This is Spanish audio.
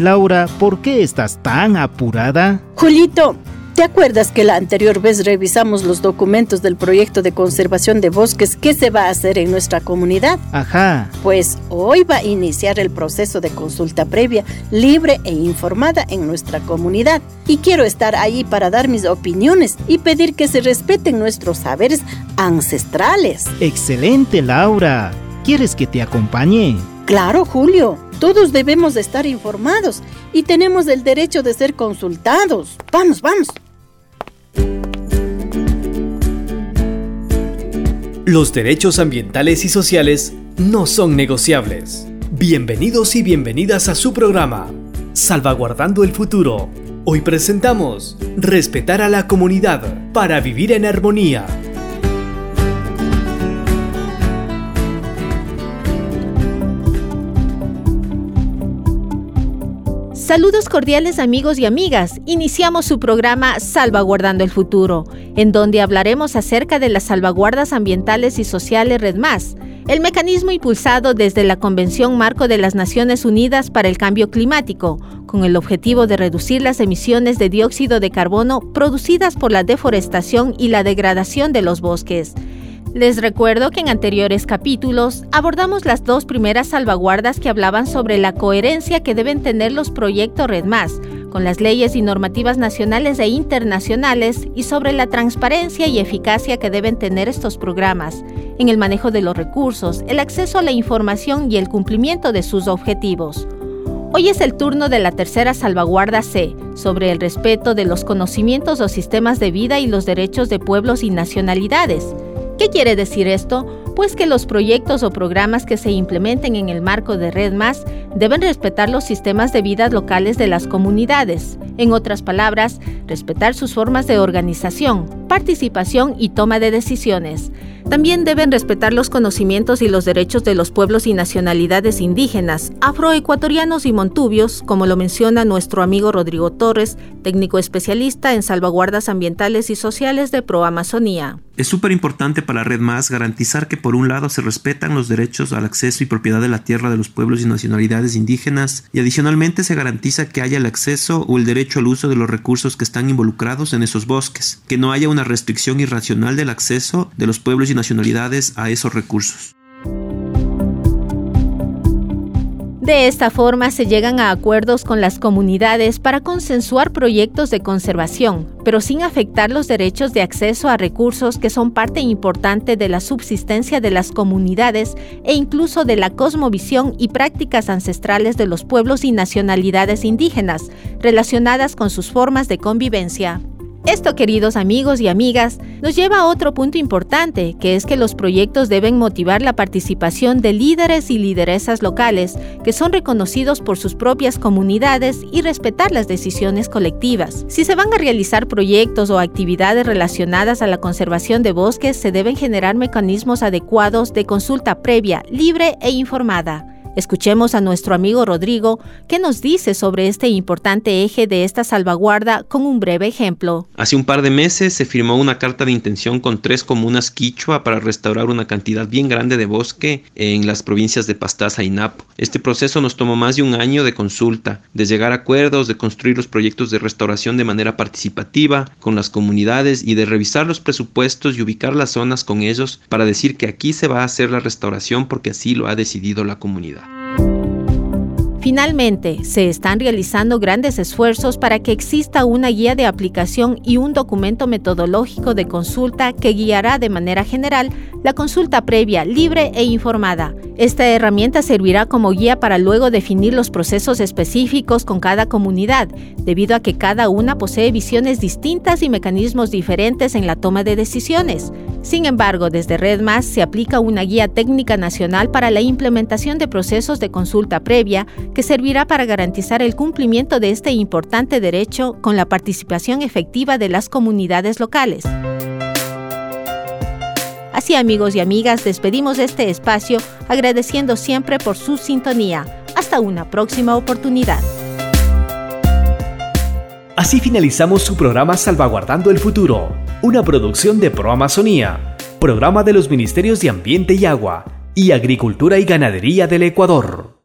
Laura, ¿por qué estás tan apurada? Julito, ¿Te acuerdas que la anterior vez revisamos los documentos del proyecto de conservación de bosques que se va a hacer en nuestra comunidad? Ajá. Pues hoy va a iniciar el proceso de consulta previa, libre e informada en nuestra comunidad. Y quiero estar ahí para dar mis opiniones y pedir que se respeten nuestros saberes ancestrales. Excelente, Laura. ¿Quieres que te acompañe? Claro, Julio. Todos debemos estar informados y tenemos el derecho de ser consultados. Vamos, vamos. Los derechos ambientales y sociales no son negociables. Bienvenidos y bienvenidas a su programa, Salvaguardando el Futuro. Hoy presentamos Respetar a la comunidad para vivir en armonía. Saludos cordiales amigos y amigas. Iniciamos su programa Salvaguardando el Futuro, en donde hablaremos acerca de las salvaguardas ambientales y sociales Red Más, el mecanismo impulsado desde la Convención Marco de las Naciones Unidas para el Cambio Climático, con el objetivo de reducir las emisiones de dióxido de carbono producidas por la deforestación y la degradación de los bosques. Les recuerdo que en anteriores capítulos abordamos las dos primeras salvaguardas que hablaban sobre la coherencia que deben tener los proyectos Red con las leyes y normativas nacionales e internacionales y sobre la transparencia y eficacia que deben tener estos programas en el manejo de los recursos, el acceso a la información y el cumplimiento de sus objetivos. Hoy es el turno de la tercera salvaguarda C, sobre el respeto de los conocimientos o sistemas de vida y los derechos de pueblos y nacionalidades. ¿Qué quiere decir esto? Pues que los proyectos o programas que se implementen en el marco de Red Más deben respetar los sistemas de vida locales de las comunidades. En otras palabras, respetar sus formas de organización, participación y toma de decisiones. También deben respetar los conocimientos y los derechos de los pueblos y nacionalidades indígenas, afroecuatorianos y montubios, como lo menciona nuestro amigo Rodrigo Torres, técnico especialista en salvaguardas ambientales y sociales de ProAmazonía. Es súper importante para Red Más garantizar que por un lado se respetan los derechos al acceso y propiedad de la tierra de los pueblos y nacionalidades indígenas y adicionalmente se garantiza que haya el acceso o el derecho al uso de los recursos que están involucrados en esos bosques, que no haya una restricción irracional del acceso de los pueblos y nacionalidades a esos recursos. De esta forma se llegan a acuerdos con las comunidades para consensuar proyectos de conservación, pero sin afectar los derechos de acceso a recursos que son parte importante de la subsistencia de las comunidades e incluso de la cosmovisión y prácticas ancestrales de los pueblos y nacionalidades indígenas relacionadas con sus formas de convivencia. Esto, queridos amigos y amigas, nos lleva a otro punto importante, que es que los proyectos deben motivar la participación de líderes y lideresas locales que son reconocidos por sus propias comunidades y respetar las decisiones colectivas. Si se van a realizar proyectos o actividades relacionadas a la conservación de bosques, se deben generar mecanismos adecuados de consulta previa, libre e informada. Escuchemos a nuestro amigo Rodrigo que nos dice sobre este importante eje de esta salvaguarda con un breve ejemplo. Hace un par de meses se firmó una carta de intención con tres comunas quichua para restaurar una cantidad bien grande de bosque en las provincias de Pastaza y Napo. Este proceso nos tomó más de un año de consulta, de llegar a acuerdos, de construir los proyectos de restauración de manera participativa con las comunidades y de revisar los presupuestos y ubicar las zonas con ellos para decir que aquí se va a hacer la restauración porque así lo ha decidido la comunidad. Finalmente, se están realizando grandes esfuerzos para que exista una guía de aplicación y un documento metodológico de consulta que guiará de manera general la consulta previa, libre e informada. Esta herramienta servirá como guía para luego definir los procesos específicos con cada comunidad, debido a que cada una posee visiones distintas y mecanismos diferentes en la toma de decisiones. Sin embargo, desde RedMás se aplica una guía técnica nacional para la implementación de procesos de consulta previa que servirá para garantizar el cumplimiento de este importante derecho con la participación efectiva de las comunidades locales. Así amigos y amigas, despedimos este espacio agradeciendo siempre por su sintonía. Hasta una próxima oportunidad. Así finalizamos su programa Salvaguardando el Futuro una producción de Pro Amazonía, programa de los Ministerios de Ambiente y Agua y Agricultura y Ganadería del Ecuador.